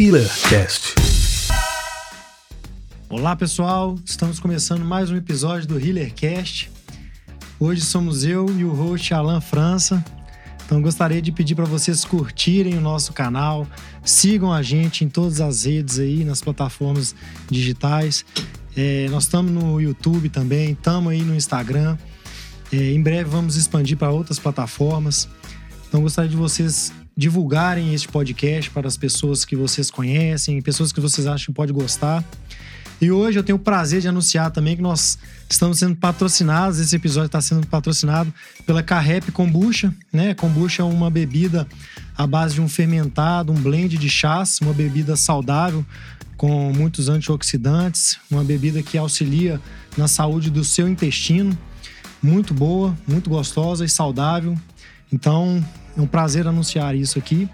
HealerCast. Olá pessoal, estamos começando mais um episódio do HealerCast. Hoje somos eu e o host Alan França. Então gostaria de pedir para vocês curtirem o nosso canal, sigam a gente em todas as redes aí, nas plataformas digitais. É, nós estamos no YouTube também, estamos aí no Instagram. É, em breve vamos expandir para outras plataformas. Então gostaria de vocês divulgarem este podcast para as pessoas que vocês conhecem, pessoas que vocês acham que pode gostar. E hoje eu tenho o prazer de anunciar também que nós estamos sendo patrocinados, esse episódio está sendo patrocinado pela Carrep Kombucha, né? Kombucha é uma bebida à base de um fermentado, um blend de chás, uma bebida saudável com muitos antioxidantes, uma bebida que auxilia na saúde do seu intestino, muito boa, muito gostosa e saudável. Então, é um prazer anunciar isso aqui.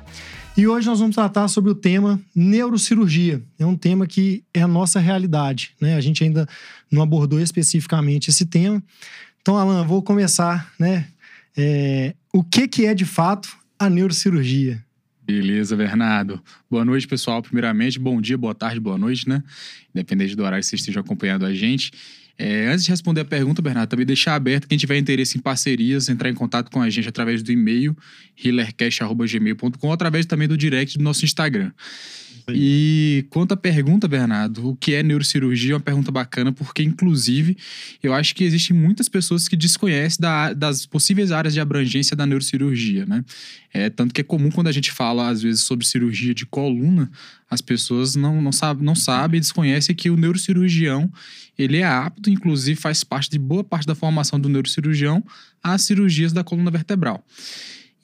E hoje nós vamos tratar sobre o tema neurocirurgia. É um tema que é a nossa realidade, né? A gente ainda não abordou especificamente esse tema. Então, Alan, vou começar, né? É, o que, que é de fato a neurocirurgia? Beleza, Bernardo. Boa noite, pessoal. Primeiramente, bom dia, boa tarde, boa noite, né? Independente do horário que você esteja acompanhando a gente. É, antes de responder a pergunta, Bernardo, também deixar aberto quem tiver interesse em parcerias, entrar em contato com a gente através do e-mail healercast.gmail.com ou através também do direct do nosso Instagram. E quanto à pergunta, Bernardo, o que é neurocirurgia é uma pergunta bacana, porque, inclusive, eu acho que existem muitas pessoas que desconhecem da, das possíveis áreas de abrangência da neurocirurgia, né? É, tanto que é comum quando a gente fala, às vezes, sobre cirurgia de coluna, as pessoas não, não, sabe, não sabem e desconhecem que o neurocirurgião, ele é apto, inclusive faz parte de boa parte da formação do neurocirurgião, às cirurgias da coluna vertebral.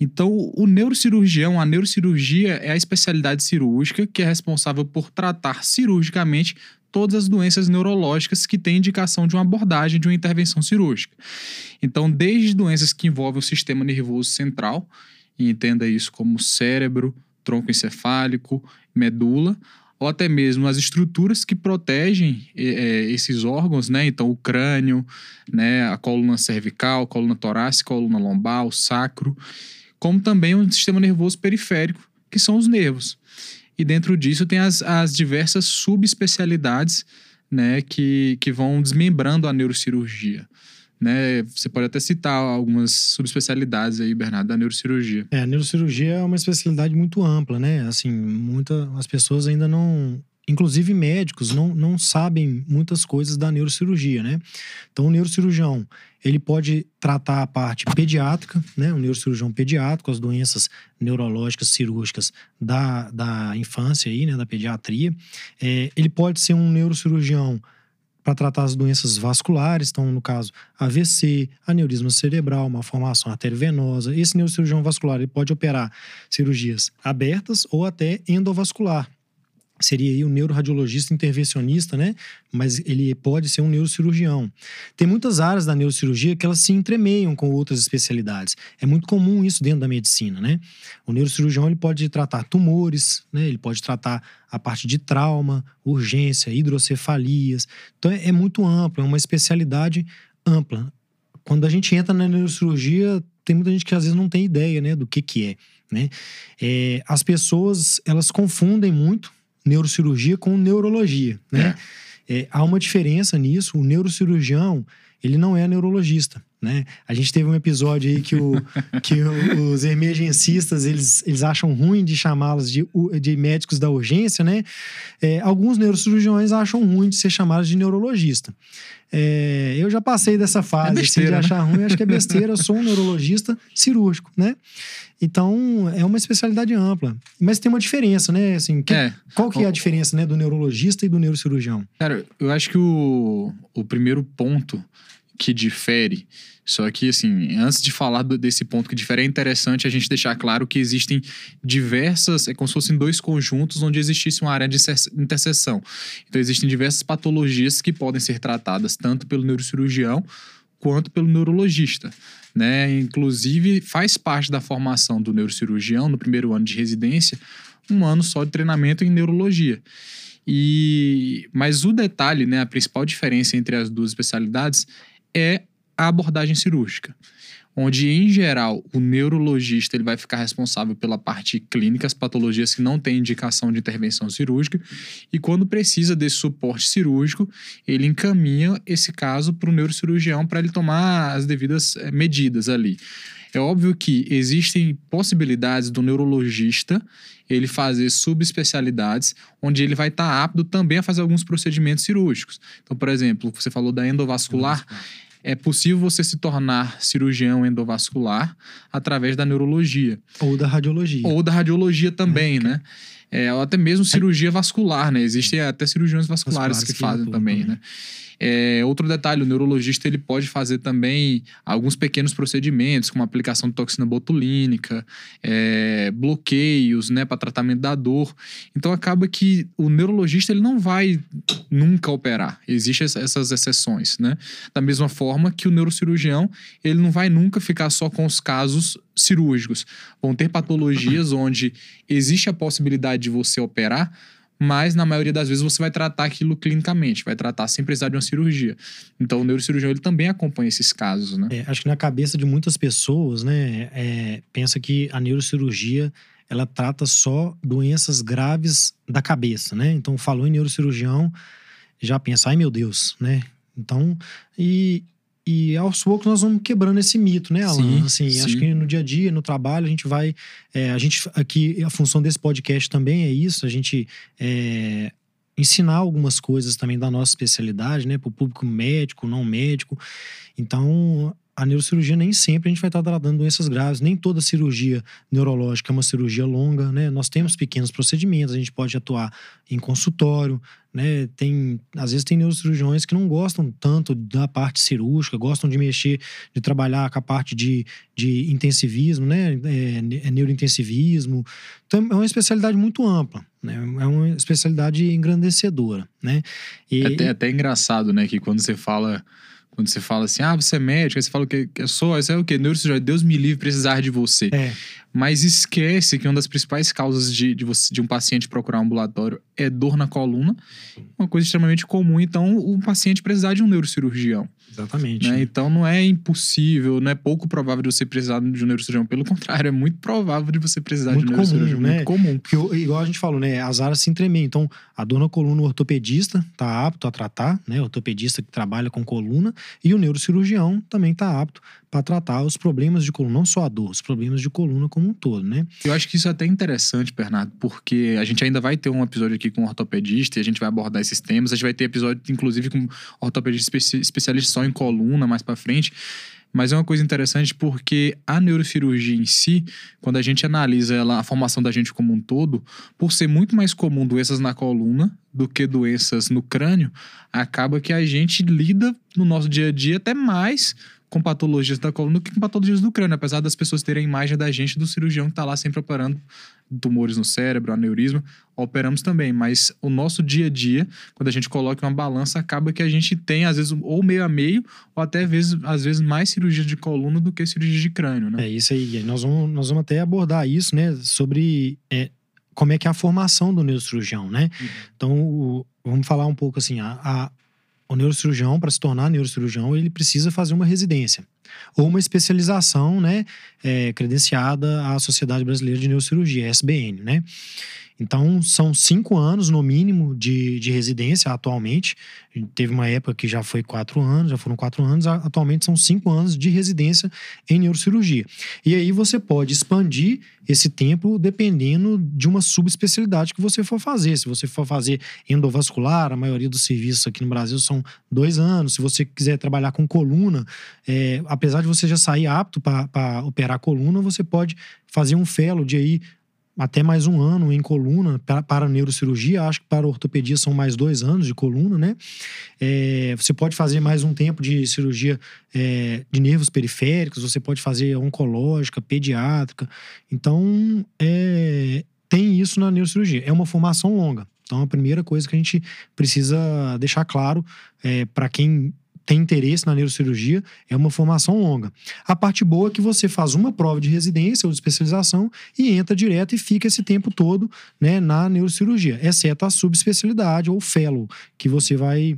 Então, o neurocirurgião, a neurocirurgia é a especialidade cirúrgica que é responsável por tratar cirurgicamente todas as doenças neurológicas que têm indicação de uma abordagem de uma intervenção cirúrgica. Então, desde doenças que envolvem o sistema nervoso central, e entenda isso como cérebro, tronco encefálico, medula, ou até mesmo as estruturas que protegem é, esses órgãos, né? Então, o crânio, né? a coluna cervical, coluna torácica, coluna lombar, o sacro como também um sistema nervoso periférico, que são os nervos. E dentro disso tem as, as diversas subespecialidades né, que, que vão desmembrando a neurocirurgia. Né? Você pode até citar algumas subespecialidades aí, Bernardo, da neurocirurgia. É, a neurocirurgia é uma especialidade muito ampla, né? Assim, muita, as pessoas ainda não inclusive médicos não, não sabem muitas coisas da neurocirurgia, né? Então, o neurocirurgião, ele pode tratar a parte pediátrica, né? O neurocirurgião pediátrico, as doenças neurológicas cirúrgicas da, da infância aí, né? Da pediatria. É, ele pode ser um neurocirurgião para tratar as doenças vasculares, então, no caso, AVC, aneurisma cerebral, uma formação arteriovenosa. Esse neurocirurgião vascular ele pode operar cirurgias abertas ou até endovascular, seria aí o neuroradiologista intervencionista, né? Mas ele pode ser um neurocirurgião. Tem muitas áreas da neurocirurgia que elas se entremeiam com outras especialidades. É muito comum isso dentro da medicina, né? O neurocirurgião ele pode tratar tumores, né? Ele pode tratar a parte de trauma, urgência, hidrocefalias. Então é, é muito amplo, é uma especialidade ampla. Quando a gente entra na neurocirurgia, tem muita gente que às vezes não tem ideia, né, do que que é, né? É, as pessoas elas confundem muito neurocirurgia com neurologia, né? É. É, há uma diferença nisso. O neurocirurgião, ele não é neurologista, né? A gente teve um episódio aí que, o, que os emergencistas, eles, eles acham ruim de chamá-los de, de médicos da urgência, né? É, alguns neurocirurgiões acham ruim de ser chamados de neurologista. É, eu já passei dessa fase é besteira, assim, de achar né? ruim, acho que é besteira. Eu sou um neurologista cirúrgico, né? Então, é uma especialidade ampla. Mas tem uma diferença, né? Assim, que, é. Qual que é a diferença né, do neurologista e do neurocirurgião? Cara, eu acho que o, o primeiro ponto que difere, só que, assim, antes de falar desse ponto que difere, é interessante a gente deixar claro que existem diversas, é como se fossem dois conjuntos onde existisse uma área de interseção. Então, existem diversas patologias que podem ser tratadas tanto pelo neurocirurgião quanto pelo neurologista né? Inclusive, faz parte da formação do neurocirurgião no primeiro ano de residência, um ano só de treinamento em neurologia. E mas o detalhe, né, a principal diferença entre as duas especialidades é a abordagem cirúrgica. onde, em geral, o neurologista ele vai ficar responsável pela parte clínica, as patologias que não têm indicação de intervenção cirúrgica, e quando precisa desse suporte cirúrgico, ele encaminha esse caso para o neurocirurgião para ele tomar as devidas eh, medidas ali. É óbvio que existem possibilidades do neurologista ele fazer subespecialidades, onde ele vai estar tá apto também a fazer alguns procedimentos cirúrgicos. Então, por exemplo, você falou da endovascular. É possível você se tornar cirurgião endovascular através da neurologia. Ou da radiologia. Ou da radiologia também, é, né? É, ou até mesmo cirurgia vascular, né? Existem até cirurgiões vasculares, vasculares que, que fazem também, também, né? É, outro detalhe, o neurologista ele pode fazer também alguns pequenos procedimentos, como aplicação de toxina botulínica, é, bloqueios, né, para tratamento da dor. Então acaba que o neurologista ele não vai nunca operar. Existem essas exceções, né? Da mesma forma que o neurocirurgião ele não vai nunca ficar só com os casos cirúrgicos. Vão ter patologias onde existe a possibilidade de você operar, mas na maioria das vezes você vai tratar aquilo clinicamente, vai tratar sem precisar de uma cirurgia. Então o neurocirurgião ele também acompanha esses casos, né? É, acho que na cabeça de muitas pessoas, né, é, pensa que a neurocirurgia ela trata só doenças graves da cabeça, né? Então falou em neurocirurgião, já pensa, ai meu Deus, né? Então, e, e aos poucos nós vamos quebrando esse mito, né, Alan? Sim, assim, sim. acho que no dia a dia, no trabalho, a gente vai. É, a gente aqui, a função desse podcast também é isso, a gente é, ensinar algumas coisas também da nossa especialidade, né, para o público médico, não médico. Então, a neurocirurgia nem sempre a gente vai estar tratando doenças graves, nem toda cirurgia neurológica é uma cirurgia longa, né? Nós temos pequenos procedimentos, a gente pode atuar em consultório, né? Tem, às vezes tem neurocirurgiões que não gostam tanto da parte cirúrgica, gostam de mexer, de trabalhar com a parte de, de intensivismo, né? É, é neurointensivismo. Então é uma especialidade muito ampla, né? É uma especialidade engrandecedora, né? E... É até, até engraçado, né? Que quando você fala quando você fala assim, ah, você é médico, aí você fala que eu sou, isso é o quê? Neurocirurgião, Deus me livre precisar de você. É. Mas esquece que uma das principais causas de, de, você, de um paciente procurar um ambulatório é dor na coluna, uma coisa extremamente comum. Então, o paciente precisar de um neurocirurgião. Exatamente. Né? Então, não é impossível, não é pouco provável de você precisar de um neurocirurgião. Pelo contrário, é muito provável de você precisar muito de um neurocirurgião. Comum, né? Muito comum. Porque, igual a gente falou, né? As áreas se entremeiam. Então, a dor na coluna, o ortopedista está apto a tratar, né? O ortopedista que trabalha com coluna. E o neurocirurgião também está apto para tratar os problemas de coluna, não só a dor, os problemas de coluna como um todo, né? Eu acho que isso é até interessante, Bernardo, porque a gente ainda vai ter um episódio aqui com um ortopedista e a gente vai abordar esses temas. A gente vai ter episódio, inclusive, com ortopedista especialista só em coluna mais para frente. Mas é uma coisa interessante porque a neurocirurgia em si, quando a gente analisa ela, a formação da gente como um todo, por ser muito mais comum doenças na coluna do que doenças no crânio, acaba que a gente lida no nosso dia a dia até mais com patologias da coluna do que com patologias do crânio, apesar das pessoas terem a imagem da gente do cirurgião que está lá sempre operando tumores no cérebro, aneurisma, operamos também, mas o nosso dia a dia, quando a gente coloca uma balança, acaba que a gente tem, às vezes, ou meio a meio, ou até, às vezes, às vezes mais cirurgia de coluna do que cirurgia de crânio, né? É isso aí, nós vamos, nós vamos até abordar isso, né, sobre é, como é que é a formação do neurocirurgião, né? Uhum. Então, o, vamos falar um pouco assim, a, a o neurocirurgião, para se tornar neurocirurgião, ele precisa fazer uma residência ou uma especialização, né, é, credenciada à Sociedade Brasileira de Neurocirurgia, SBN, né? Então, são cinco anos, no mínimo, de, de residência atualmente. Teve uma época que já foi quatro anos, já foram quatro anos. Atualmente são cinco anos de residência em neurocirurgia. E aí você pode expandir esse tempo dependendo de uma subespecialidade que você for fazer. Se você for fazer endovascular, a maioria dos serviços aqui no Brasil são dois anos. Se você quiser trabalhar com coluna, é, apesar de você já sair apto para operar coluna, você pode fazer um fellow de aí até mais um ano em coluna para, para neurocirurgia, acho que para ortopedia são mais dois anos de coluna, né? É, você pode fazer mais um tempo de cirurgia é, de nervos periféricos, você pode fazer oncológica, pediátrica. Então, é, tem isso na neurocirurgia. É uma formação longa. Então, a primeira coisa que a gente precisa deixar claro é, para quem tem interesse na neurocirurgia, é uma formação longa. A parte boa é que você faz uma prova de residência ou de especialização e entra direto e fica esse tempo todo né, na neurocirurgia, exceto a subespecialidade ou fellow, que você vai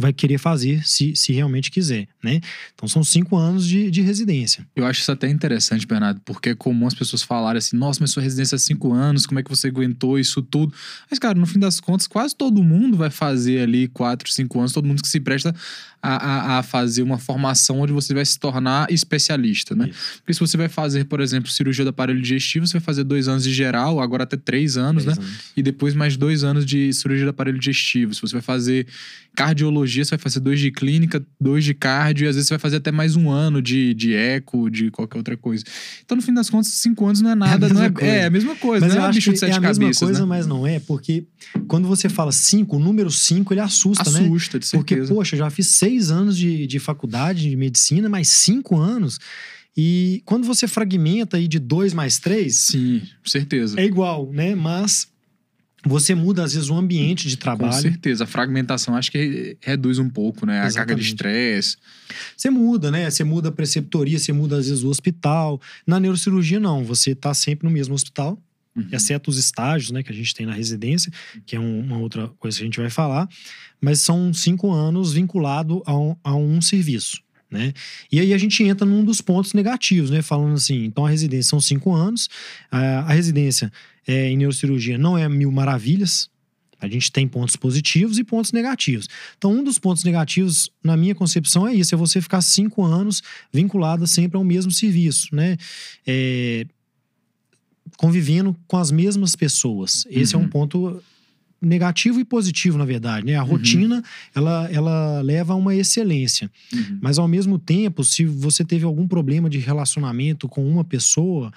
vai querer fazer se, se realmente quiser, né? Então são cinco anos de, de residência. Eu acho isso até interessante, Bernardo, porque é comum as pessoas falarem assim, nossa, mas sua residência é cinco anos, como é que você aguentou isso tudo? Mas, cara, no fim das contas, quase todo mundo vai fazer ali quatro, cinco anos, todo mundo que se presta a, a, a fazer uma formação onde você vai se tornar especialista, né? Isso. Porque se você vai fazer, por exemplo, cirurgia do aparelho digestivo, você vai fazer dois anos de geral, agora até três anos, três né? Anos. E depois mais dois anos de cirurgia do aparelho digestivo. Se você vai fazer cardiologia, você vai fazer dois de clínica, dois de cardio, e às vezes você vai fazer até mais um ano de, de eco, de qualquer outra coisa. Então, no fim das contas, cinco anos não é nada, é não é, é, é, a mesma coisa, mas não é bicho de sete é a cabeças, mesma coisa, né? mas não é, porque quando você fala cinco, o número cinco, ele assusta, assusta né? Assusta, de certeza. Porque, poxa, já fiz seis anos de, de faculdade de medicina, mais cinco anos. E quando você fragmenta aí de dois mais três. Sim, certeza. É igual, né? Mas você muda, às vezes, o ambiente de trabalho. Com certeza. A fragmentação acho que reduz um pouco, né? Exatamente. A carga de estresse. Você muda, né? Você muda a preceptoria, você muda, às vezes, o hospital. Na neurocirurgia, não. Você tá sempre no mesmo hospital. Uhum. Exceto os estágios, né, que a gente tem na residência, que é um, uma outra coisa que a gente vai falar, mas são cinco anos vinculado a um, a um serviço. Né? E aí a gente entra num dos pontos negativos, né? Falando assim, então a residência são cinco anos, a, a residência é, em neurocirurgia não é mil maravilhas, a gente tem pontos positivos e pontos negativos. Então, um dos pontos negativos, na minha concepção, é isso: é você ficar cinco anos vinculado sempre ao mesmo serviço, né? É, convivendo com as mesmas pessoas. Esse uhum. é um uhum. ponto negativo e positivo, na verdade. Né? A uhum. rotina, ela, ela leva a uma excelência. Uhum. Mas, ao mesmo tempo, se você teve algum problema de relacionamento com uma pessoa,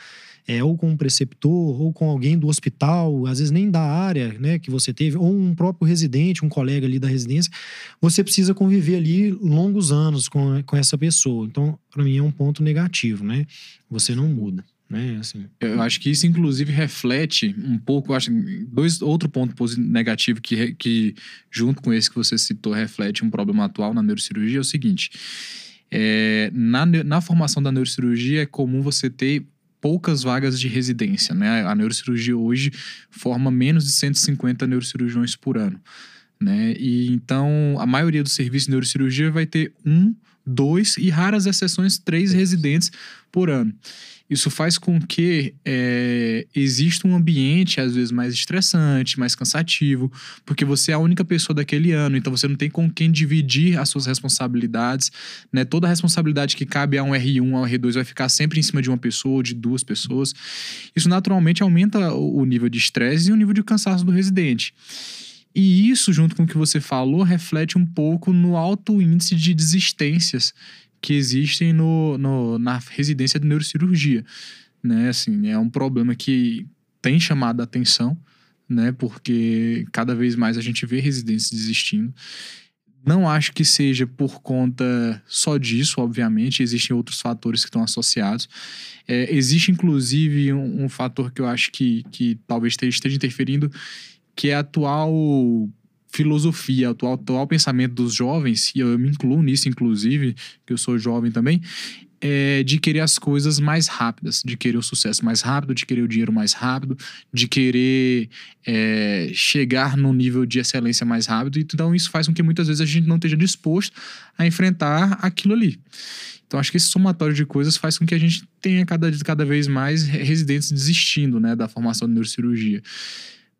é, ou com um preceptor, ou com alguém do hospital, às vezes nem da área né, que você teve, ou um próprio residente, um colega ali da residência, você precisa conviver ali longos anos com, com essa pessoa. Então, para mim, é um ponto negativo, né? Você não muda. Né, assim. Eu acho que isso, inclusive, reflete um pouco. Acho dois outro ponto negativo que, que, junto com esse que você citou, reflete um problema atual na neurocirurgia é o seguinte: é, na, na formação da neurocirurgia é comum você ter poucas vagas de residência, né? A neurocirurgia hoje forma menos de 150 neurocirurgiões por ano, né? E então a maioria dos serviços de neurocirurgia vai ter um, dois e raras exceções três residentes por ano. Isso faz com que é, exista um ambiente, às vezes, mais estressante, mais cansativo, porque você é a única pessoa daquele ano, então você não tem com quem dividir as suas responsabilidades. Né? Toda a responsabilidade que cabe a um R1, a um R2 vai ficar sempre em cima de uma pessoa ou de duas pessoas. Isso naturalmente aumenta o nível de estresse e o nível de cansaço do residente. E isso, junto com o que você falou, reflete um pouco no alto índice de desistências que existem no, no, na residência de neurocirurgia. Né? Assim, é um problema que tem chamado a atenção, né? porque cada vez mais a gente vê residentes desistindo. Não acho que seja por conta só disso, obviamente, existem outros fatores que estão associados. É, existe, inclusive, um, um, fator que eu acho que, que talvez esteja interferindo, que é a atual filosofia, o atual, atual pensamento dos jovens, e eu me incluo nisso, inclusive, que eu sou jovem também, é de querer as coisas mais rápidas, de querer o sucesso mais rápido, de querer o dinheiro mais rápido, de querer é, chegar no nível de excelência mais rápido. Então, isso faz com que muitas vezes a gente não esteja disposto a enfrentar aquilo ali. Então, acho que esse somatório de coisas faz com que a gente tenha cada, cada vez mais residentes desistindo né, da formação de neurocirurgia.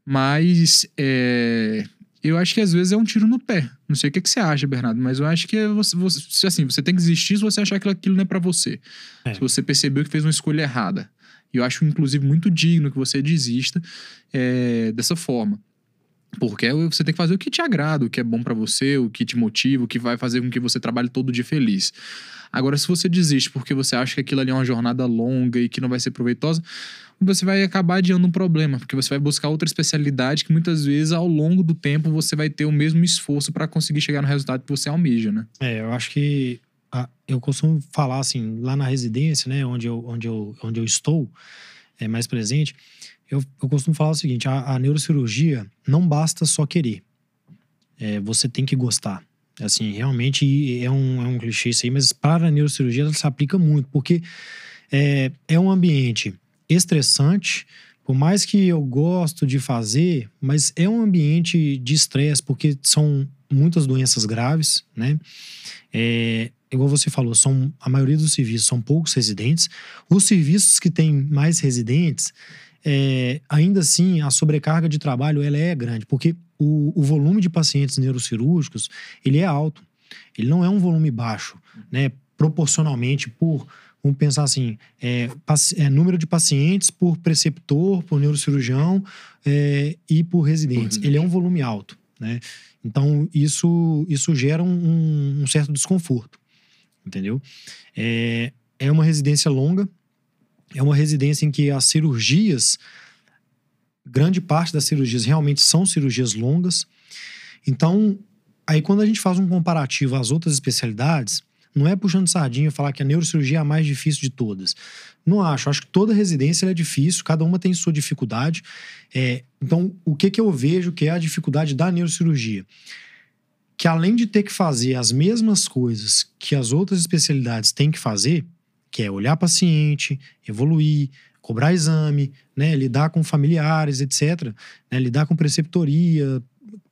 Mas é, eu acho que às vezes é um tiro no pé. Não sei o que, que você acha, Bernardo, mas eu acho que é você, você, assim, você tem que desistir se você achar que aquilo não é para você. É. Se você percebeu que fez uma escolha errada. E eu acho, inclusive, muito digno que você desista é, dessa forma. Porque você tem que fazer o que te agrada, o que é bom para você, o que te motiva, o que vai fazer com que você trabalhe todo dia feliz. Agora, se você desiste porque você acha que aquilo ali é uma jornada longa e que não vai ser proveitosa, você vai acabar adiando um problema, porque você vai buscar outra especialidade que muitas vezes ao longo do tempo você vai ter o mesmo esforço para conseguir chegar no resultado que você almeja, né? É, eu acho que a, eu costumo falar assim, lá na residência, né, onde eu, onde eu, onde eu estou, é mais presente, eu, eu costumo falar o seguinte: a, a neurocirurgia não basta só querer, é, você tem que gostar. Assim, realmente é um, é um clichê isso aí, mas para a neurocirurgia ela se aplica muito, porque é, é um ambiente estressante, por mais que eu gosto de fazer, mas é um ambiente de estresse, porque são muitas doenças graves, né? É, igual você falou, são a maioria dos serviços são poucos residentes. Os serviços que têm mais residentes, é, ainda assim, a sobrecarga de trabalho ela é grande, porque o, o, volume de pacientes neurocirúrgicos ele é alto. Ele não é um volume baixo, né? Proporcionalmente por vamos pensar assim, é, é, número de pacientes por preceptor, por neurocirurgião é, e por residentes. Ele é um volume alto, né? Então, isso, isso gera um, um certo desconforto, entendeu? É, é uma residência longa, é uma residência em que as cirurgias, grande parte das cirurgias realmente são cirurgias longas. Então, aí quando a gente faz um comparativo às outras especialidades, não é puxando sardinha falar que a neurocirurgia é a mais difícil de todas. Não acho. Acho que toda residência é difícil, cada uma tem sua dificuldade. É, então, o que, que eu vejo que é a dificuldade da neurocirurgia? Que além de ter que fazer as mesmas coisas que as outras especialidades têm que fazer, que é olhar paciente, evoluir, cobrar exame, né, lidar com familiares, etc., né, lidar com preceptoria,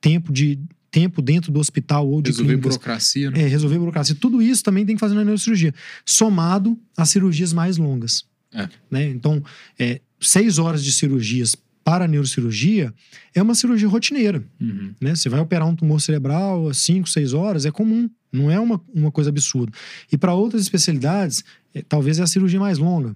tempo de tempo dentro do hospital ou de resolver clínicas. burocracia, né? É, resolver burocracia. Tudo isso também tem que fazer na neurocirurgia, somado às cirurgias mais longas. É. Né? Então, é, seis horas de cirurgias para a neurocirurgia é uma cirurgia rotineira. Uhum. Né? Você vai operar um tumor cerebral cinco, seis horas, é comum. Não é uma, uma coisa absurda. E para outras especialidades, é, talvez é a cirurgia mais longa.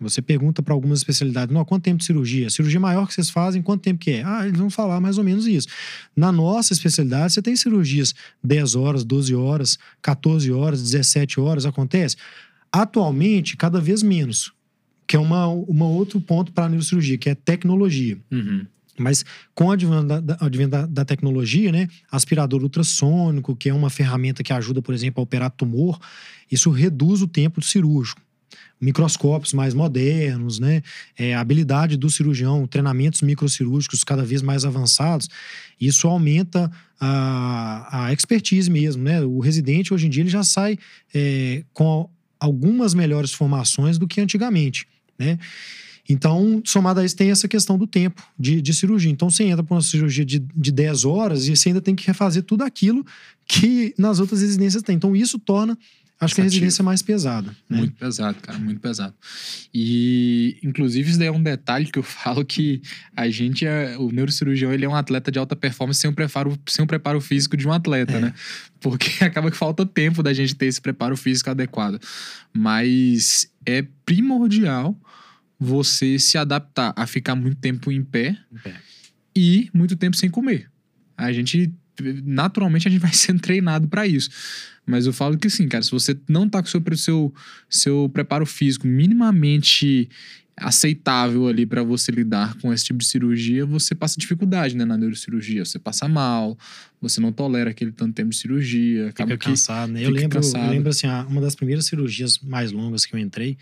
Você pergunta para algumas especialidades, não, quanto tempo de cirurgia? A cirurgia maior que vocês fazem, quanto tempo que é? Ah, eles vão falar mais ou menos isso. Na nossa especialidade, você tem cirurgias 10 horas, 12 horas, 14 horas, 17 horas, acontece. Atualmente, cada vez menos, que é uma, uma outro ponto para a neurocirurgia, que é tecnologia. Uhum. Mas com o advento da, da, da, tecnologia, né, aspirador ultrassônico, que é uma ferramenta que ajuda, por exemplo, a operar tumor, isso reduz o tempo cirúrgico microscópios mais modernos, né? É, a habilidade do cirurgião, treinamentos microcirúrgicos cada vez mais avançados, isso aumenta a, a expertise mesmo, né? O residente hoje em dia ele já sai é, com algumas melhores formações do que antigamente, né? Então, somado a isso, tem essa questão do tempo de, de cirurgia. Então, você entra para uma cirurgia de, de 10 horas e você ainda tem que refazer tudo aquilo que nas outras residências tem. Então, isso torna Acho que a residência é mais pesada. Né? Muito pesado, cara, muito pesado. E, inclusive, isso daí é um detalhe que eu falo que a gente, é, o neurocirurgião, ele é um atleta de alta performance sem o preparo, sem o preparo físico de um atleta, é. né? Porque acaba que falta tempo da gente ter esse preparo físico adequado. Mas é primordial você se adaptar a ficar muito tempo em pé, em pé. e muito tempo sem comer. A gente naturalmente a gente vai sendo treinado para isso. Mas eu falo que sim, cara, se você não tá com o seu, seu, seu preparo físico minimamente aceitável ali para você lidar com esse tipo de cirurgia, você passa dificuldade, né, na neurocirurgia. Você passa mal, você não tolera aquele tanto tempo de cirurgia, acaba fica cansado, né? Eu lembro, cansado. eu lembro assim, uma das primeiras cirurgias mais longas que eu entrei,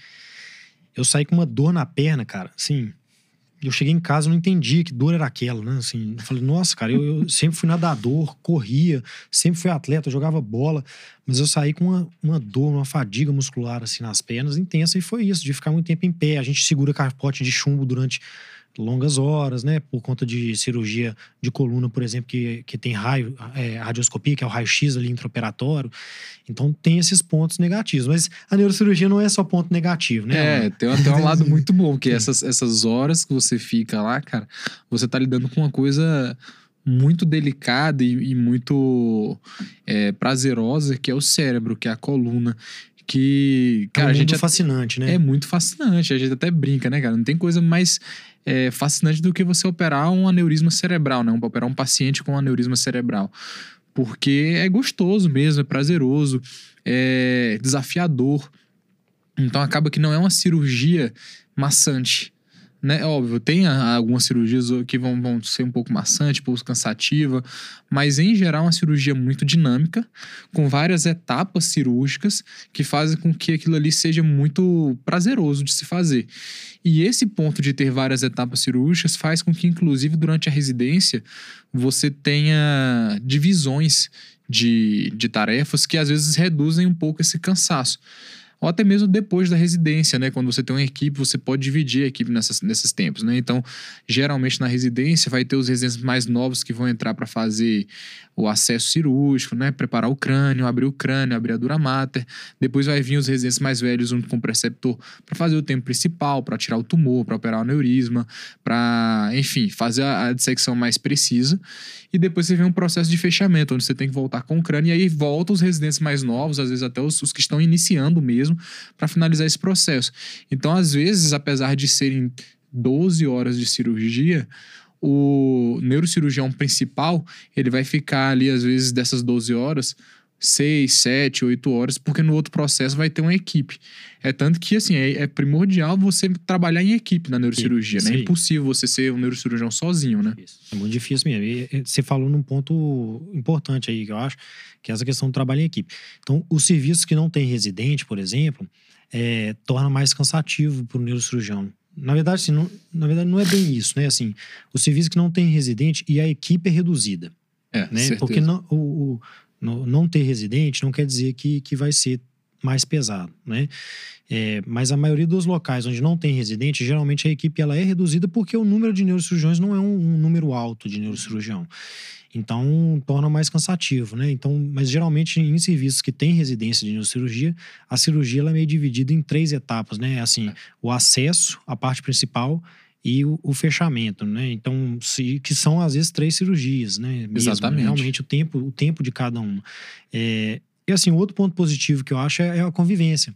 eu saí com uma dor na perna, cara, assim, eu cheguei em casa não entendi que dor era aquela, né? Assim, eu falei, nossa, cara, eu, eu, sempre fui nadador, corria, sempre fui atleta, jogava bola, mas eu saí com uma, uma dor, uma fadiga muscular, assim, nas pernas intensa, e foi isso, de ficar muito tempo em pé. A gente segura capote de chumbo durante longas horas, né? Por conta de cirurgia de coluna, por exemplo, que, que tem raio, é, radioscopia, que é o raio-x ali intraoperatório. Então tem esses pontos negativos. Mas a neurocirurgia não é só ponto negativo, né? É, tem até um lado muito bom, que essas, essas horas que você fica lá, cara, você tá lidando com uma coisa muito delicada e, e muito é, prazerosa, que é o cérebro, que é a coluna que, cara, é um a gente é, fascinante, né? É muito fascinante. A gente até brinca, né, cara? Não tem coisa mais é, fascinante do que você operar um aneurisma cerebral, né? Um, operar um paciente com um aneurisma cerebral. Porque é gostoso mesmo, é prazeroso, é desafiador. Então acaba que não é uma cirurgia maçante né? Óbvio, tem algumas cirurgias que vão, vão ser um pouco maçante, um pouco cansativa, mas em geral é uma cirurgia muito dinâmica, com várias etapas cirúrgicas que fazem com que aquilo ali seja muito prazeroso de se fazer. E esse ponto de ter várias etapas cirúrgicas faz com que, inclusive, durante a residência, você tenha divisões de, de tarefas que às vezes reduzem um pouco esse cansaço ou até mesmo depois da residência, né? Quando você tem uma equipe, você pode dividir a equipe nessas, nesses tempos, né? Então, geralmente na residência vai ter os residentes mais novos que vão entrar para fazer o acesso cirúrgico, né? Preparar o crânio, abrir o crânio, abrir a dura mater. Depois vai vir os residentes mais velhos junto com o preceptor para fazer o tempo principal, para tirar o tumor, para operar o neurisma, para, enfim, fazer a, a dissecção mais precisa. E depois você vem um processo de fechamento, onde você tem que voltar com o crânio, e aí volta os residentes mais novos, às vezes até os, os que estão iniciando mesmo, para finalizar esse processo. Então, às vezes, apesar de serem 12 horas de cirurgia, o neurocirurgião principal, ele vai ficar ali, às vezes, dessas 12 horas, 6, 7, 8 horas, porque no outro processo vai ter uma equipe. É tanto que, assim, é, é primordial você trabalhar em equipe na neurocirurgia, né? É impossível você ser um neurocirurgião sozinho, né? É muito difícil mesmo. E você falou num ponto importante aí, que eu acho, que é essa questão do trabalho em equipe. Então, os serviços que não tem residente, por exemplo, é, torna mais cansativo para o neurocirurgião. Na verdade, assim, não, na verdade, não é bem isso, né? Assim, o serviço que não tem residente e a equipe é reduzida. É, né? certeza. Porque não, o, o, não ter residente não quer dizer que, que vai ser mais pesado, né? É, mas a maioria dos locais onde não tem residente, geralmente a equipe ela é reduzida porque o número de neurocirurgiões não é um, um número alto de neurocirurgião. Então, torna mais cansativo, né? Então, mas geralmente em serviços que têm residência de neurocirurgia, a cirurgia ela é meio dividida em três etapas, né? Assim, é. o acesso, a parte principal e o, o, fechamento, né? Então, se, que são às vezes três cirurgias, né? Mesmo, Exatamente. Realmente o tempo, o tempo de cada uma. É, e assim, outro ponto positivo que eu acho é, é a convivência.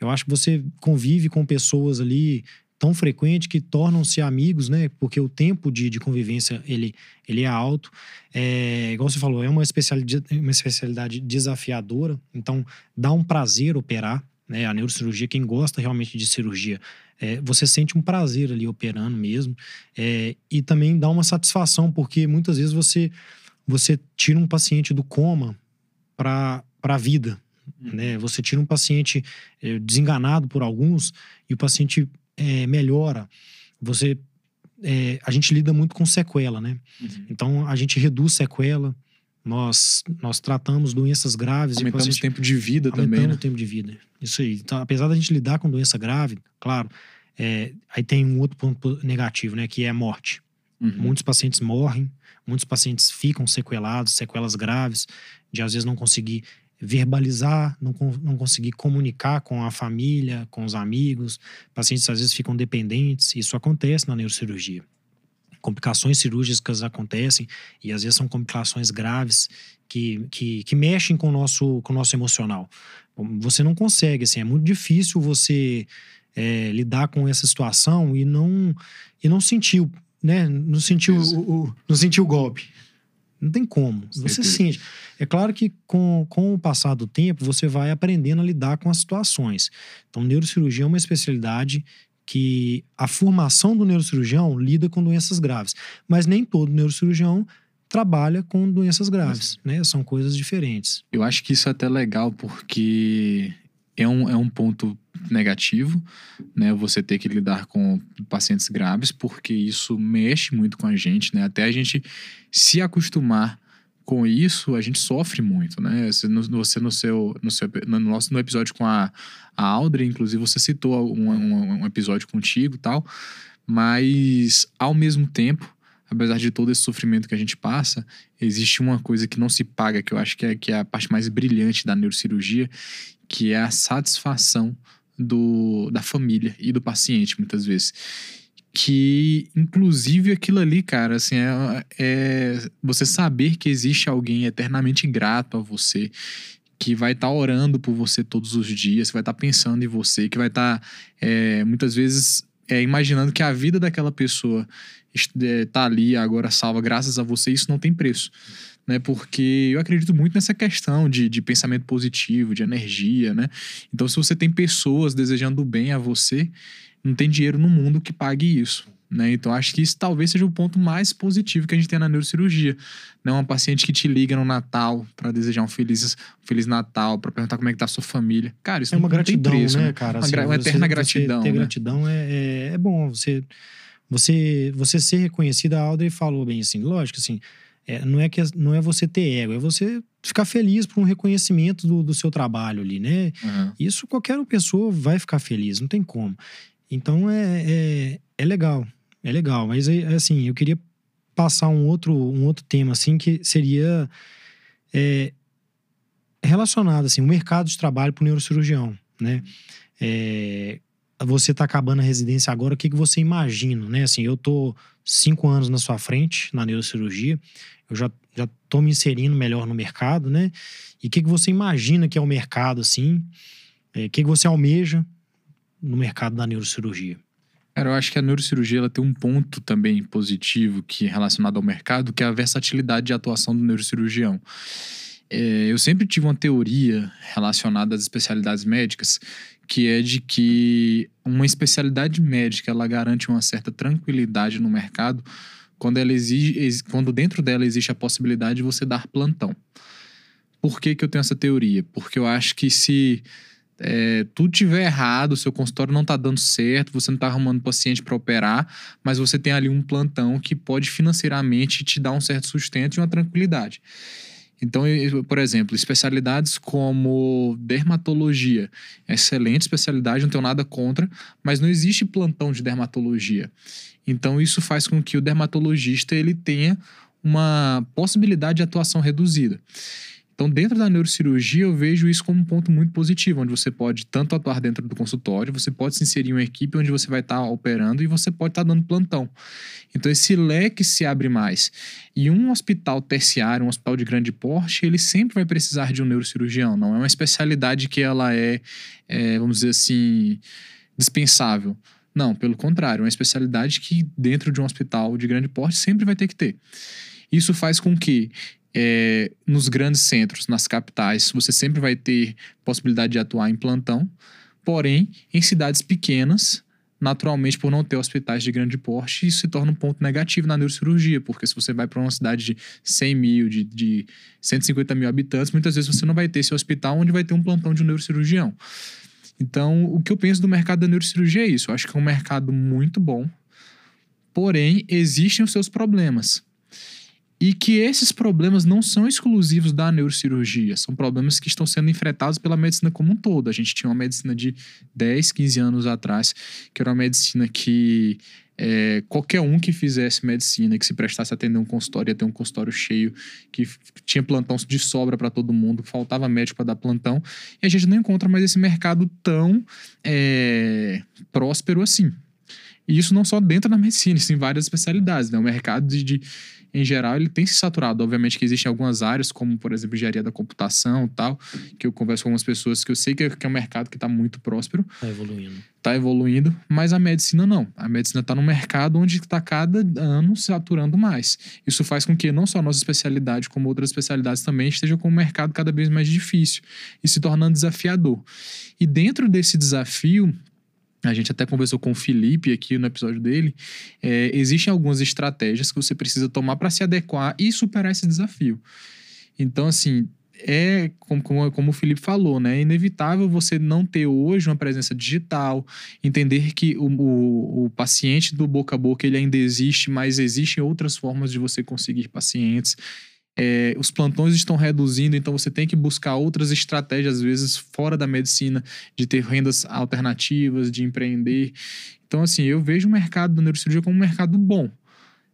Eu acho que você convive com pessoas ali tão frequente que tornam-se amigos, né? Porque o tempo de, de convivência ele, ele é alto. É, igual você falou, é uma especialidade, uma especialidade desafiadora. Então, dá um prazer operar. Né? A neurocirurgia, quem gosta realmente de cirurgia, é, você sente um prazer ali operando mesmo. É, e também dá uma satisfação, porque muitas vezes você, você tira um paciente do coma para a vida. Né? Uhum. Você tira um paciente é, desenganado por alguns e o paciente é, melhora, você. É, a gente lida muito com sequela, né? Uhum. Então a gente reduz sequela, nós, nós tratamos doenças graves. Aumentamos o tempo de vida também. Aumentamos né? o tempo de vida. Isso aí. Então, apesar da gente lidar com doença grave, claro, é, aí tem um outro ponto negativo, né? Que é a morte. Uhum. Muitos pacientes morrem, muitos pacientes ficam sequelados, sequelas graves, de às vezes não conseguir verbalizar, não, não conseguir comunicar com a família, com os amigos. Pacientes às vezes ficam dependentes. Isso acontece na neurocirurgia. Complicações cirúrgicas acontecem e às vezes são complicações graves que, que, que mexem com o, nosso, com o nosso emocional. Você não consegue, assim, é muito difícil você é, lidar com essa situação e não, e não sentir, né? Não sentir o, o, não sentir o golpe. Não tem como. Você sente. É claro que com, com o passar do tempo, você vai aprendendo a lidar com as situações. Então, neurocirurgia é uma especialidade que a formação do neurocirurgião lida com doenças graves. Mas nem todo neurocirurgião trabalha com doenças graves, né? São coisas diferentes. Eu acho que isso é até legal porque é um, é um ponto negativo, né? Você ter que lidar com pacientes graves, porque isso mexe muito com a gente, né? Até a gente se acostumar com isso, a gente sofre muito, né? Você no, você no seu, no seu no nosso no episódio com a, a Audrey, inclusive, você citou um, um, um episódio contigo e tal, mas ao mesmo tempo, apesar de todo esse sofrimento que a gente passa, existe uma coisa que não se paga, que eu acho que é, que é a parte mais brilhante da neurocirurgia, que é a satisfação do, da família e do paciente, muitas vezes. Que, inclusive, aquilo ali, cara, assim, é, é você saber que existe alguém eternamente grato a você, que vai estar tá orando por você todos os dias, que vai estar tá pensando em você, que vai estar, tá, é, muitas vezes, é, imaginando que a vida daquela pessoa está ali agora salva graças a você, isso não tem preço né? Porque eu acredito muito nessa questão de, de pensamento positivo, de energia, né? Então, se você tem pessoas desejando bem a você, não tem dinheiro no mundo que pague isso. Né? Então, acho que isso talvez seja o ponto mais positivo que a gente tem na neurocirurgia. Não uma paciente que te liga no Natal para desejar um feliz, um feliz Natal, para perguntar como é que tá a sua família. Cara, isso é uma não gratidão, tem preço, né, cara? Uma, assim, uma eterna você, gratidão. Você ter né? gratidão é, é, é, bom. Você, você, você ser reconhecida, a Audrey falou bem assim, lógico, assim, é, não, é que, não é você ter ego, é você ficar feliz por um reconhecimento do, do seu trabalho ali, né? Uhum. Isso qualquer pessoa vai ficar feliz, não tem como. Então é, é, é legal, é legal. Mas é, assim, eu queria passar um outro, um outro tema, assim, que seria É, relacionado, assim, o mercado de trabalho para o neurocirurgião, né? É, você está acabando a residência agora, o que, que você imagina, né? Assim, eu tô cinco anos na sua frente, na neurocirurgia, eu já, já tô me inserindo melhor no mercado, né? E o que, que você imagina que é o mercado, assim? É, o que, que você almeja no mercado da neurocirurgia? Cara, eu acho que a neurocirurgia ela tem um ponto também positivo que é relacionado ao mercado, que é a versatilidade de atuação do neurocirurgião. É, eu sempre tive uma teoria relacionada às especialidades médicas, que é de que uma especialidade médica ela garante uma certa tranquilidade no mercado quando, ela exige, quando dentro dela existe a possibilidade de você dar plantão. Por que, que eu tenho essa teoria? Porque eu acho que se é, tudo tiver errado, seu consultório não está dando certo, você não está arrumando paciente para operar, mas você tem ali um plantão que pode financeiramente te dar um certo sustento e uma tranquilidade. Então, por exemplo, especialidades como dermatologia, excelente especialidade, não tenho nada contra, mas não existe plantão de dermatologia. Então, isso faz com que o dermatologista ele tenha uma possibilidade de atuação reduzida. Então, dentro da neurocirurgia, eu vejo isso como um ponto muito positivo, onde você pode tanto atuar dentro do consultório, você pode se inserir em uma equipe onde você vai estar tá operando e você pode estar tá dando plantão. Então, esse leque se abre mais. E um hospital terciário, um hospital de grande porte, ele sempre vai precisar de um neurocirurgião. Não é uma especialidade que ela é, é vamos dizer assim, dispensável. Não, pelo contrário, é uma especialidade que dentro de um hospital de grande porte sempre vai ter que ter. Isso faz com que é, nos grandes centros, nas capitais, você sempre vai ter possibilidade de atuar em plantão. Porém, em cidades pequenas, naturalmente, por não ter hospitais de grande porte, isso se torna um ponto negativo na neurocirurgia, porque se você vai para uma cidade de 100 mil, de, de 150 mil habitantes, muitas vezes você não vai ter esse hospital onde vai ter um plantão de um neurocirurgião. Então, o que eu penso do mercado da neurocirurgia é isso. Eu acho que é um mercado muito bom, porém, existem os seus problemas. E que esses problemas não são exclusivos da neurocirurgia, são problemas que estão sendo enfrentados pela medicina como um todo. A gente tinha uma medicina de 10, 15 anos atrás, que era uma medicina que é, qualquer um que fizesse medicina, que se prestasse a atender um consultório, ia ter um consultório cheio, que tinha plantão de sobra para todo mundo, faltava médico para dar plantão, e a gente não encontra mais esse mercado tão é, próspero assim. E isso não só dentro da medicina, isso em várias especialidades, né? O mercado de, de em geral, ele tem se saturado. Obviamente que existem algumas áreas, como, por exemplo, engenharia da computação tal, que eu converso com algumas pessoas que eu sei que é, que é um mercado que está muito próspero. Está evoluindo. Está evoluindo, mas a medicina não. A medicina está num mercado onde está cada ano se saturando mais. Isso faz com que não só a nossa especialidade, como outras especialidades também, esteja com um mercado cada vez mais difícil e se tornando desafiador. E dentro desse desafio, a gente até conversou com o Felipe aqui no episódio dele. É, existem algumas estratégias que você precisa tomar para se adequar e superar esse desafio. Então, assim, é como, como, como, o Felipe falou, né? É inevitável você não ter hoje uma presença digital, entender que o, o, o, paciente do boca a boca ele ainda existe, mas existem outras formas de você conseguir pacientes é, os plantões estão reduzindo, então você tem que buscar outras estratégias, às vezes, fora da medicina, de ter rendas alternativas, de empreender. Então, assim, eu vejo o mercado da neurocirurgia como um mercado bom,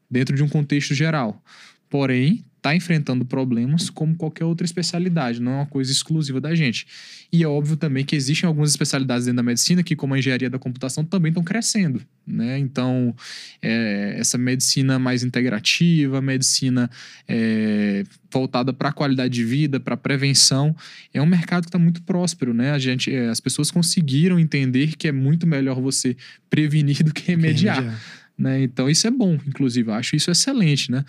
dentro de um contexto geral. Porém, está enfrentando problemas como qualquer outra especialidade, não é uma coisa exclusiva da gente. E é óbvio também que existem algumas especialidades dentro da medicina que, como a engenharia da computação, também estão crescendo. Né? Então, é, essa medicina mais integrativa, medicina é, voltada para a qualidade de vida, para a prevenção, é um mercado que está muito próspero. Né? A gente, é, as pessoas conseguiram entender que é muito melhor você prevenir do que remediar. Que remediar. Né? Então, isso é bom, inclusive, eu acho isso excelente. Né?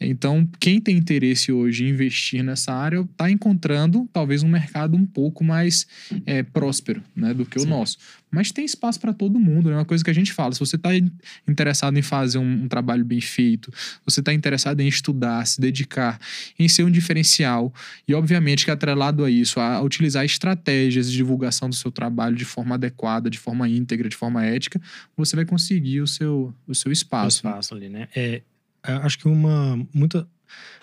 Então, quem tem interesse hoje em investir nessa área está encontrando talvez um mercado um pouco mais é, próspero né, do que Sim. o nosso. Mas tem espaço para todo mundo, é né? uma coisa que a gente fala. Se você está interessado em fazer um, um, trabalho bem feito, você está interessado em estudar, se dedicar, em ser um diferencial, e obviamente que atrelado a isso, a, utilizar estratégias de divulgação do seu trabalho de forma adequada, de forma íntegra, de forma ética, você vai conseguir o seu, o seu espaço. O espaço ali, né? É, é acho que uma. Muita,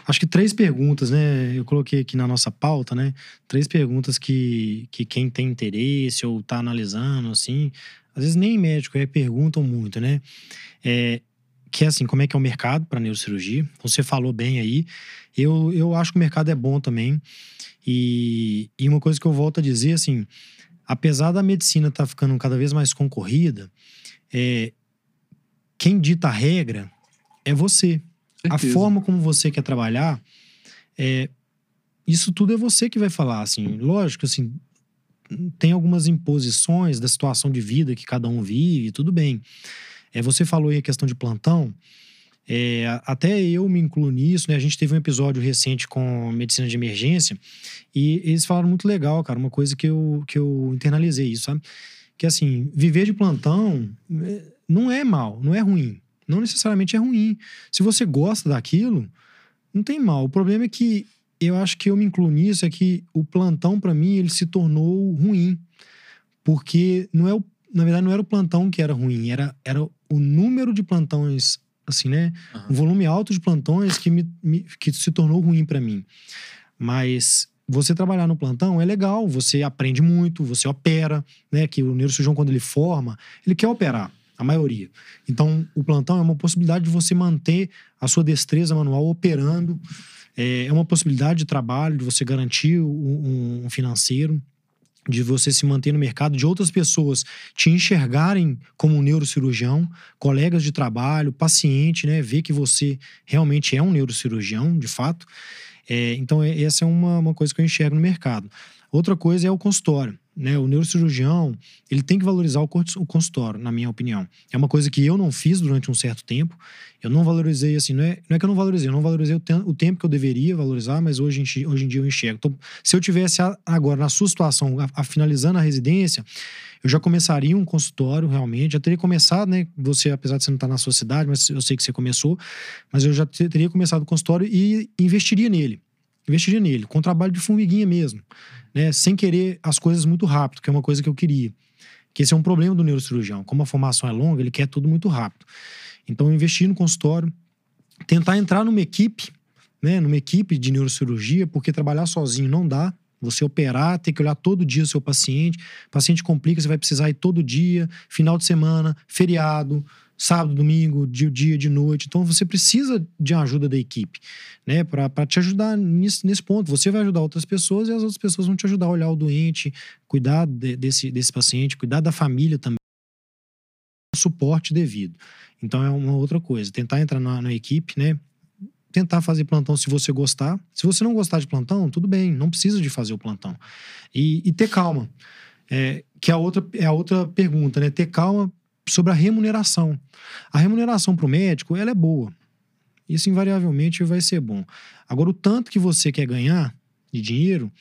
Acho que três perguntas, né? Eu coloquei aqui na nossa pauta, né? Três perguntas que, que quem tem interesse ou tá analisando, assim, às vezes nem médico é, perguntam muito, né? É, que é assim, como é que é o mercado para neurocirurgia. Você falou bem aí. Eu, eu acho que o mercado é bom também. E, e uma coisa que eu volto a dizer, assim, apesar da medicina estar tá ficando cada vez mais concorrida, é, quem dita a regra é você. A forma como você quer trabalhar, é, isso tudo é você que vai falar, assim. Lógico, assim, tem algumas imposições da situação de vida que cada um vive, tudo bem. É, você falou aí a questão de plantão. É, até eu me incluo nisso, né? A gente teve um episódio recente com medicina de emergência e eles falaram muito legal, cara, uma coisa que eu, que eu internalizei isso, sabe? Que assim, viver de plantão é, não é mal, não é ruim. Não necessariamente é ruim. Se você gosta daquilo, não tem mal. O problema é que eu acho que eu me incluo nisso, é que o plantão, para mim, ele se tornou ruim. Porque não é o, na verdade, não era o plantão que era ruim, era, era o número de plantões, assim, né? Uhum. Um volume alto de plantões que, me, me que se tornou ruim para mim. Mas você trabalhar no plantão é legal, você aprende muito, você opera, né? Que o neurocirurgião, quando ele forma, ele quer operar, a maioria. Então, o plantão é uma possibilidade de você manter a sua destreza manual operando, é, é uma possibilidade de trabalho, de você garantir um, um financeiro de você se manter no mercado, de outras pessoas te enxergarem como um neurocirurgião, colegas de trabalho, paciente, né? Ver que você realmente é um neurocirurgião, de fato. É, então, essa é uma, uma coisa que eu enxergo no mercado. Outra coisa é o consultório. Né? O neurocirurgião, ele tem que valorizar o consultório, na minha opinião. É uma coisa que eu não fiz durante um certo tempo. Eu não valorizei, assim, não é, não é que eu não valorizei, eu não valorizei o, o tempo que eu deveria valorizar, mas hoje, hoje em dia eu enxergo. Então, se eu tivesse agora, na sua situação, a, a finalizando a residência, eu já começaria um consultório realmente, já teria começado, né? Você, apesar de você não estar na sua cidade, mas eu sei que você começou, mas eu já teria começado o consultório e investiria nele. Investiria nele, com trabalho de formiguinha mesmo né, sem querer as coisas muito rápido, que é uma coisa que eu queria. Que esse é um problema do neurocirurgião. Como a formação é longa, ele quer tudo muito rápido. Então, investir no consultório, tentar entrar numa equipe, né, numa equipe de neurocirurgia, porque trabalhar sozinho não dá. Você operar, ter que olhar todo dia o seu paciente. O paciente complica, você vai precisar ir todo dia, final de semana, feriado, sábado, domingo, de dia, de noite. Então você precisa de ajuda da equipe, né? Para te ajudar nesse, nesse ponto. Você vai ajudar outras pessoas e as outras pessoas vão te ajudar a olhar o doente, cuidar de, desse, desse paciente, cuidar da família também. Suporte devido. Então é uma outra coisa. Tentar entrar na, na equipe, né? tentar fazer plantão se você gostar. Se você não gostar de plantão, tudo bem, não precisa de fazer o plantão. E, e ter calma. É, que é a outra, é a outra pergunta, né? Ter calma sobre a remuneração. A remuneração para o médico ela é boa. Isso invariavelmente vai ser bom. Agora, o tanto que você quer ganhar de dinheiro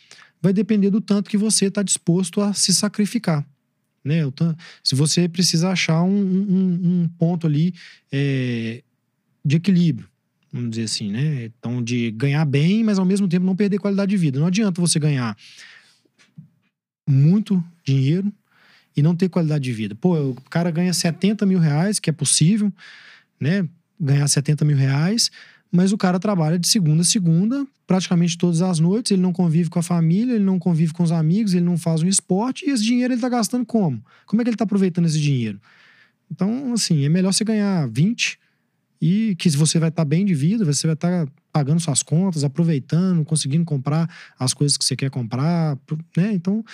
vai depender do tanto que você está disposto a se sacrificar. Né? Se você precisa achar um, um, um ponto ali é, de equilíbrio, vamos dizer assim, né? Então, de ganhar bem, mas ao mesmo tempo não perder qualidade de vida. Não adianta você ganhar muito dinheiro e não ter qualidade de vida. Pô, o cara ganha 70 mil reais, que é possível, né? Ganhar 70 mil reais, mas o cara trabalha de segunda a segunda, praticamente todas as noites, ele não convive com a família, ele não convive com os amigos, ele não faz um esporte, e esse dinheiro ele tá gastando como? Como é que ele tá aproveitando esse dinheiro? Então, assim, é melhor você ganhar 20 e que você vai estar tá bem de vida, você vai estar tá pagando suas contas, aproveitando, conseguindo comprar as coisas que você quer comprar, né? Então,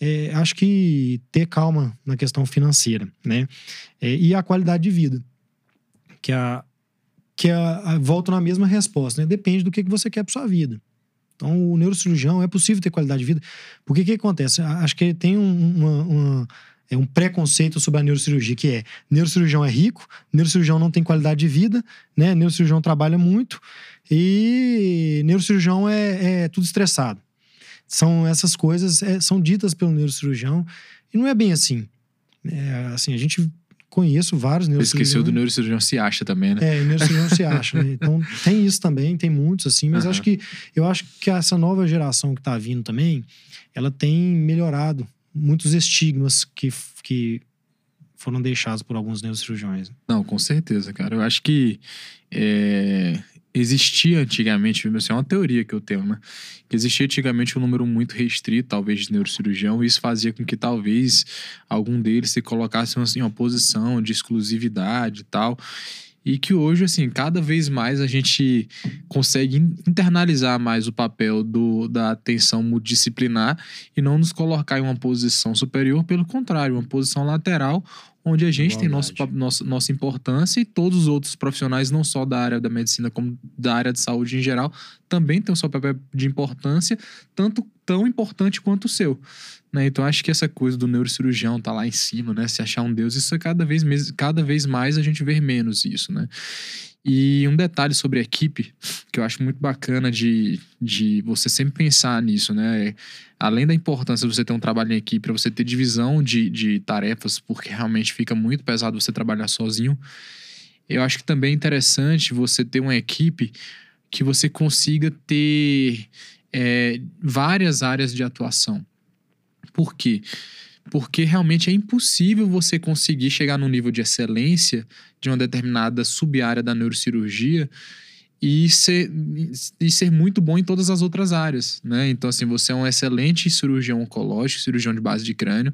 é, acho que ter calma na questão financeira, né? É, e a qualidade de vida, que a que a, a, volta na mesma resposta, né? Depende do que, que você quer para sua vida. Então, o neurocirurgião é possível ter qualidade de vida. Porque o que acontece? Acho que tem um, uma, uma é um preconceito sobre a neurocirurgia, que é neurocirurgião é rico, neurocirurgião não tem qualidade de vida, né? Neurocirurgião trabalha muito e neurocirurgião é, é tudo estressado. São essas coisas, é, são ditas pelo neurocirurgião e não é bem assim. É, assim, a gente conheço vários neurocirurgiões. Esqueceu do neurocirurgião se acha também, né? É, neurocirurgião se acha. Né? Então tem isso também, tem muitos assim, mas uhum. acho que eu acho que essa nova geração que está vindo também, ela tem melhorado muitos estigmas que, que foram deixados por alguns neurocirurgiões. Não, com certeza, cara. Eu acho que é, existia antigamente, assim, é uma teoria que eu tenho, né? Que existia antigamente um número muito restrito, talvez, de neurocirurgião, e isso fazia com que talvez algum deles se colocasse assim, uma posição de exclusividade e tal. E que hoje, assim, cada vez mais a gente consegue internalizar mais o papel do, da atenção multidisciplinar e não nos colocar em uma posição superior, pelo contrário, uma posição lateral, onde a gente tem nosso, nosso, nossa importância e todos os outros profissionais, não só da área da medicina, como da área de saúde em geral, também tem o seu papel de importância, tanto tão importante quanto o seu. Né? Então acho que essa coisa do neurocirurgião tá lá em cima, né? Se achar um deus, isso é cada vez, cada vez mais a gente vê menos isso, né? E um detalhe sobre a equipe, que eu acho muito bacana de, de você sempre pensar nisso, né? Além da importância de você ter um trabalho em equipe, você ter divisão de, de tarefas, porque realmente fica muito pesado você trabalhar sozinho. Eu acho que também é interessante você ter uma equipe que você consiga ter é, várias áreas de atuação. Por quê? Porque realmente é impossível você conseguir chegar num nível de excelência de uma determinada sub-área da neurocirurgia e ser, e ser muito bom em todas as outras áreas, né? Então, assim, você é um excelente cirurgião oncológico, cirurgião de base de crânio.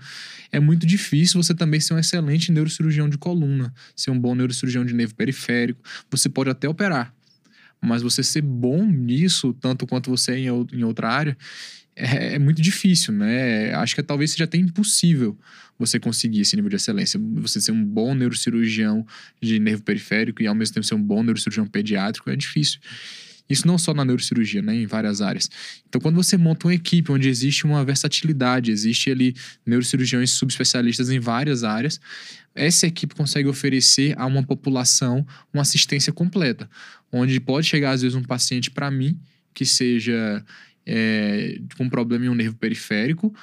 É muito difícil você também ser um excelente neurocirurgião de coluna, ser um bom neurocirurgião de nervo periférico. Você pode até operar, mas você ser bom nisso, tanto quanto você é em outra área, é, é, muito difícil, né? Acho que talvez seja até impossível você conseguir esse nível de excelência. Você ser um bom neurocirurgião de nervo periférico e ao mesmo tempo ser um bom neurocirurgião pediátrico é difícil. Isso não só na neurocirurgia, né? Em várias áreas. Então, quando você monta uma equipe onde existe uma versatilidade, existe ali neurocirurgiões subespecialistas em várias áreas, essa equipe consegue oferecer a uma população uma assistência completa, onde pode chegar às vezes um paciente para mim que seja é, com problema em um nervo periférico,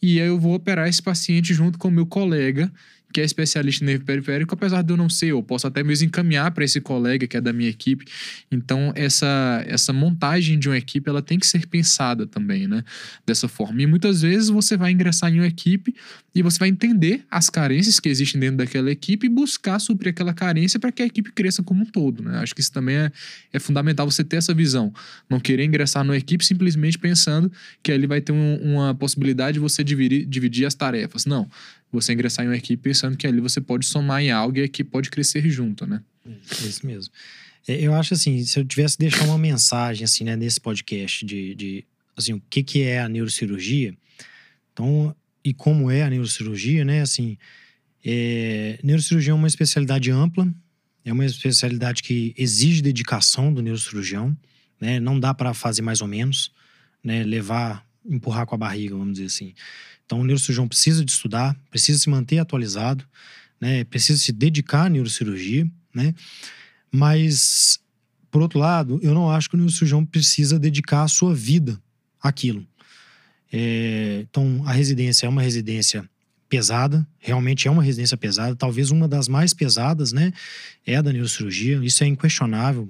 e aí eu vou operar esse paciente junto com o meu colega que é especialista em nervo periférico, apesar de eu não ser, eu posso até mesmo encaminhar para esse colega que é da minha equipe. Então, essa, essa montagem de uma equipe, ela tem que ser pensada também, né? Dessa forma. E muitas vezes você vai ingressar em uma equipe e você vai entender as carências que existem dentro daquela equipe e buscar suprir aquela carência para que a equipe cresça como um todo, né? Acho que isso também é, é fundamental você ter essa visão. Não querer ingressar numa equipe simplesmente pensando que ali vai ter um, uma possibilidade de você dividir, dividir as tarefas. Não você ingressar em uma equipe pensando que ali você pode somar em algo e a equipe pode crescer junto, né? É isso mesmo. É, eu acho assim, se eu tivesse deixar uma mensagem assim, né, nesse podcast de, de assim, o que que é a neurocirurgia, então, e como é a neurocirurgia, né, assim, é, neurocirurgia é uma especialidade ampla, é uma especialidade que exige dedicação do neurocirurgião, né, não dá para fazer mais ou menos, né, levar, empurrar com a barriga, vamos dizer assim. Então, o neurocirurgião precisa de estudar, precisa se manter atualizado, né? Precisa se dedicar à neurocirurgia, né? Mas, por outro lado, eu não acho que o neurocirurgião precisa dedicar a sua vida àquilo. É, então, a residência é uma residência pesada, realmente é uma residência pesada, talvez uma das mais pesadas, né? É a da neurocirurgia, isso é inquestionável.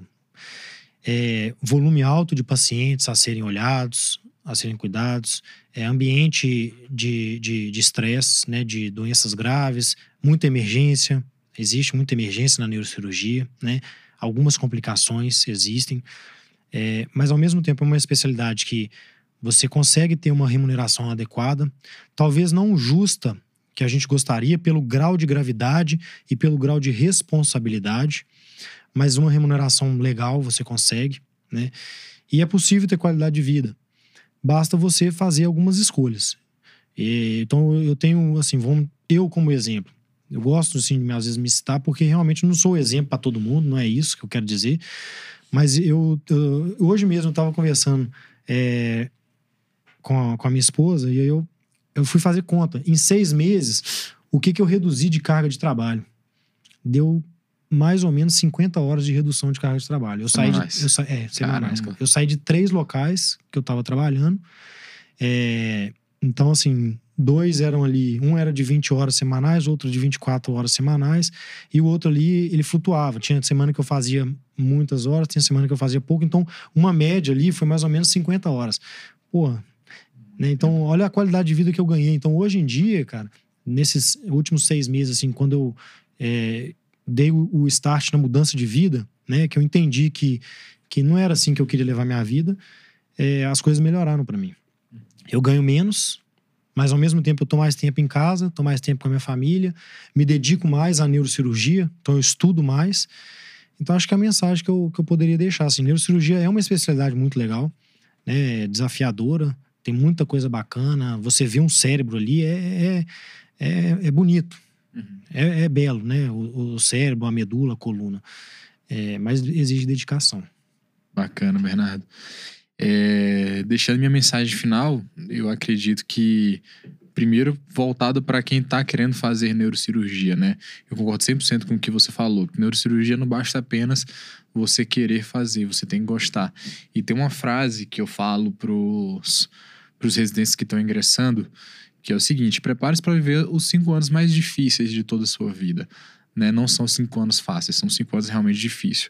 É, volume alto de pacientes a serem olhados, a serem cuidados, é, ambiente de estresse, de, de né, de doenças graves, muita emergência, existe muita emergência na neurocirurgia, né? Algumas complicações existem, é, mas ao mesmo tempo é uma especialidade que você consegue ter uma remuneração adequada, talvez não justa que a gente gostaria pelo grau de gravidade e pelo grau de responsabilidade, mas uma remuneração legal você consegue, né? E é possível ter qualidade de vida basta você fazer algumas escolhas. E, então eu tenho, assim, vamos, eu como exemplo. Eu gosto, assim, de às vezes me citar, porque realmente não sou exemplo para todo mundo, não é isso que eu quero dizer. Mas eu, eu hoje mesmo estava conversando é, com, a, com a minha esposa e eu, eu fui fazer conta. Em seis meses, o que, que eu reduzi de carga de trabalho? Deu mais ou menos 50 horas de redução de carga de trabalho. Eu saí de, eu sa, é, semanais, cara. Eu saí de três locais que eu estava trabalhando. É, então, assim, dois eram ali, um era de 20 horas semanais, outro de 24 horas semanais, e o outro ali, ele flutuava. Tinha semana que eu fazia muitas horas, tinha semana que eu fazia pouco, então uma média ali foi mais ou menos 50 horas. Pô, né? Então, olha a qualidade de vida que eu ganhei. Então, hoje em dia, cara, nesses últimos seis meses, assim, quando eu é, dei o start na mudança de vida, né? Que eu entendi que, que não era assim que eu queria levar minha vida, é, as coisas melhoraram para mim. Eu ganho menos, mas ao mesmo tempo eu tô mais tempo em casa, tô mais tempo com a minha família, me dedico mais à neurocirurgia, então eu estudo mais. Então, acho que é a mensagem que eu, que eu poderia deixar, assim, neurocirurgia é uma especialidade muito legal, né? Desafiadora, tem muita coisa bacana. Você vê um cérebro ali, é, é, é, é bonito. É, é, belo, né? O, o, cérebro, a medula, a coluna. É, mas exige dedicação. Bacana, Bernardo. É, deixando minha mensagem final, eu acredito que primeiro voltado para quem está querendo fazer neurocirurgia, né? Eu concordo 100% com o que você falou. Neurocirurgia não basta apenas você querer fazer, você tem que gostar. E tem uma frase que eu falo pros os residentes que estão ingressando, que é o seguinte: prepare-se para viver os cinco anos mais difíceis de toda a sua vida. Né? Não são cinco anos fáceis, são cinco anos realmente difíceis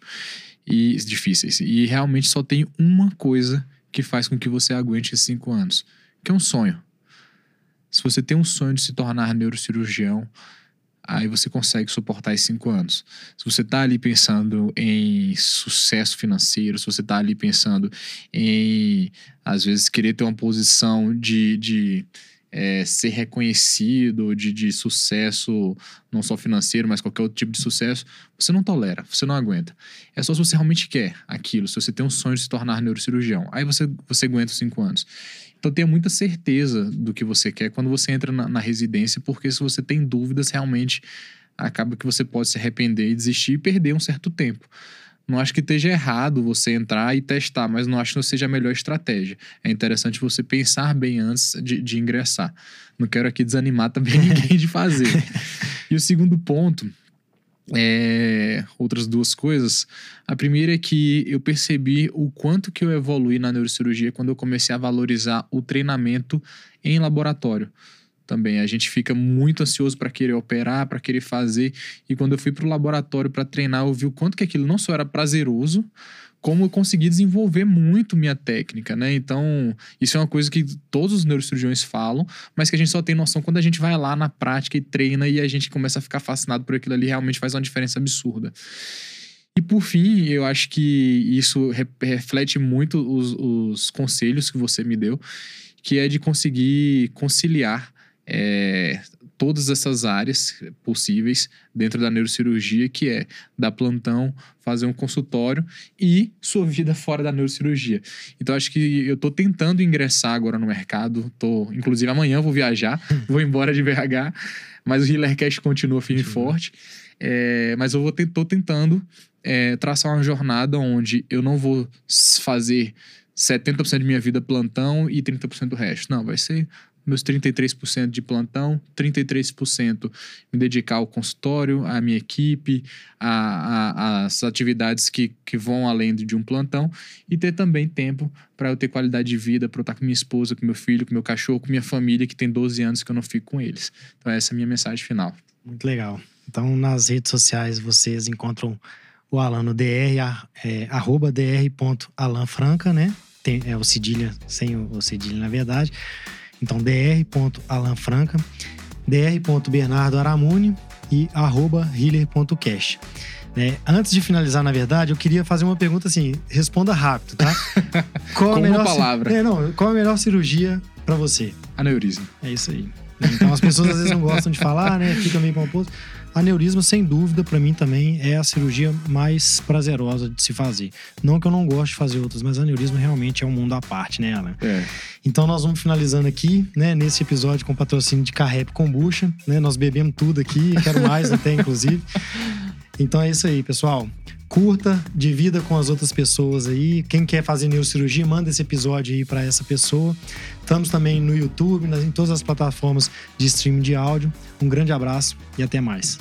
e difíceis. E realmente só tem uma coisa que faz com que você aguente esses cinco anos, que é um sonho. Se você tem um sonho de se tornar neurocirurgião, aí você consegue suportar esses cinco anos. Se você está ali pensando em sucesso financeiro, se você está ali pensando em, às vezes, querer ter uma posição de, de é, ser reconhecido, de, de sucesso, não só financeiro, mas qualquer outro tipo de sucesso, você não tolera, você não aguenta. É só se você realmente quer aquilo, se você tem um sonho de se tornar neurocirurgião. Aí você, você aguenta os cinco anos. Então tenha muita certeza do que você quer quando você entra na, na residência, porque se você tem dúvidas, realmente acaba que você pode se arrepender e desistir e perder um certo tempo. Não acho que esteja errado você entrar e testar, mas não acho que seja a melhor estratégia. É interessante você pensar bem antes de, de ingressar. Não quero aqui desanimar também ninguém de fazer. E o segundo ponto é, outras duas coisas. A primeira é que eu percebi o quanto que eu evolui na neurocirurgia quando eu comecei a valorizar o treinamento em laboratório também. A gente fica muito ansioso para querer operar, para querer fazer. E quando eu fui para o laboratório para treinar, eu vi o quanto que aquilo não só era prazeroso, como eu consegui desenvolver muito minha técnica, né? Então, isso é uma coisa que todos os neurocirurgiões falam, mas que a gente só tem noção quando a gente vai lá na prática e treina e a gente começa a ficar fascinado por aquilo ali, realmente faz uma diferença absurda. E por fim, eu acho que isso reflete muito os, os conselhos que você me deu, que é de conseguir conciliar é, todas essas áreas possíveis dentro da neurocirurgia, que é dar plantão, fazer um consultório e sua vida fora da neurocirurgia. Então acho que eu estou tentando ingressar agora no mercado, tô, inclusive amanhã vou viajar, vou embora de BH, mas o Healercast continua firme e forte. É, mas eu vou tô tentando é, traçar uma jornada onde eu não vou fazer 70% de minha vida plantão e 30% do resto. Não, vai ser meus 33% de plantão, 33% me dedicar ao consultório, à minha equipe, às atividades que, que vão além de um plantão e ter também tempo para eu ter qualidade de vida, para eu estar com minha esposa, com meu filho, com meu cachorro, com minha família, que tem 12 anos que eu não fico com eles. Então, essa é a minha mensagem final. Muito legal. Então, nas redes sociais vocês encontram o Alan no dr, é, arroba dr.alanfranca, né? Tem, é o cedilha, sem o, o cedilha, na verdade. Então, dr.alanfranca, dr.bernardo aramune e arroba healer.cash. Né? Antes de finalizar, na verdade, eu queria fazer uma pergunta assim, responda rápido, tá? Qual a melhor uma palavra. É, não, qual a melhor cirurgia para você? Aneurisma. É isso aí. Então as pessoas às vezes não gostam de falar, né? Fica meio composto. Aneurisma, sem dúvida, para mim também é a cirurgia mais prazerosa de se fazer. Não que eu não goste de fazer outras, mas aneurisma realmente é um mundo à parte, né, Alan? É. Então nós vamos finalizando aqui, né, nesse episódio com patrocínio de Carrep Kombucha, né? Nós bebemos tudo aqui, quero mais até, inclusive. Então é isso aí, pessoal curta, divida com as outras pessoas aí. Quem quer fazer neurocirurgia, manda esse episódio aí para essa pessoa. Estamos também no YouTube, em todas as plataformas de streaming de áudio. Um grande abraço e até mais.